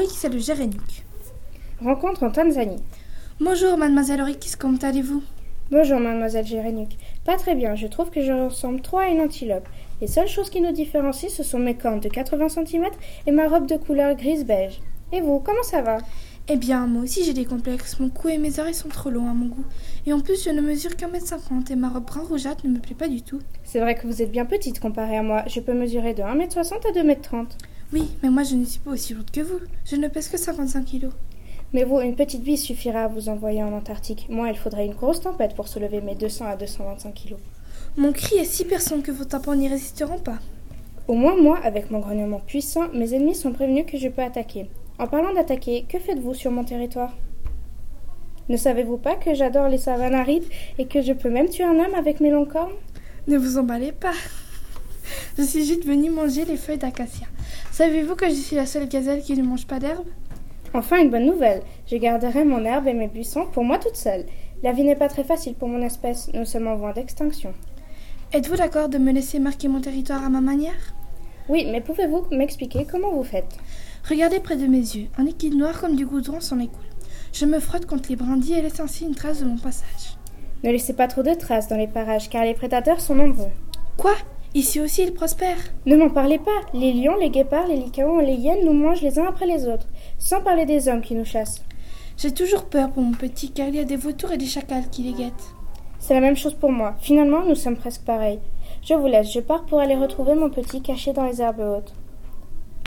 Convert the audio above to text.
Et le Gérénique. Rencontre en Tanzanie. Bonjour, mademoiselle Oryx, comment allez-vous Bonjour, mademoiselle Gérénique. Pas très bien, je trouve que je ressemble trop à une antilope. Les seules choses qui nous différencient, ce sont mes cornes de 80 cm et ma robe de couleur grise-beige. Et vous, comment ça va? Eh bien, moi aussi j'ai des complexes. Mon cou et mes oreilles sont trop longs à mon goût. Et en plus, je ne mesure qu'un mètre cinquante et ma robe brun rougeâtre ne me plaît pas du tout. C'est vrai que vous êtes bien petite comparée à moi. Je peux mesurer de 1m60 à 2m30. Oui, mais moi je ne suis pas aussi lourde que vous. Je ne pèse que 55 kilos. Mais vous, une petite bise suffira à vous envoyer en Antarctique. Moi, il faudrait une grosse tempête pour soulever mes 200 à 225 kilos. Mon cri est si perçant que vos tympans n'y résisteront pas. Au moins moi, avec mon grognement puissant, mes ennemis sont prévenus que je peux attaquer. En parlant d'attaquer, que faites-vous sur mon territoire? Ne savez-vous pas que j'adore les savanes arides et que je peux même tuer un homme avec mes longues cornes? Ne vous emballez pas. Je suis juste venue manger les feuilles d'acacia. Savez-vous que je suis la seule gazelle qui ne mange pas d'herbe? Enfin, une bonne nouvelle. Je garderai mon herbe et mes buissons pour moi toute seule. La vie n'est pas très facile pour mon espèce. Nous sommes en voie d'extinction. Êtes-vous d'accord de me laisser marquer mon territoire à ma manière? Oui, mais pouvez-vous m'expliquer comment vous faites? Regardez près de mes yeux. Un liquide noir comme du goudron s'en écoule. Je me frotte contre les brindilles et laisse ainsi une trace de mon passage. Ne laissez pas trop de traces dans les parages, car les prédateurs sont nombreux. Quoi? Ici aussi, ils prospèrent. Ne m'en parlez pas. Les lions, les guépards, les licaons et les hyènes nous mangent les uns après les autres, sans parler des hommes qui nous chassent. J'ai toujours peur pour mon petit, car il y a des vautours et des chacals qui les guettent. C'est la même chose pour moi. Finalement, nous sommes presque pareils. Je vous laisse, je pars pour aller retrouver mon petit caché dans les herbes hautes.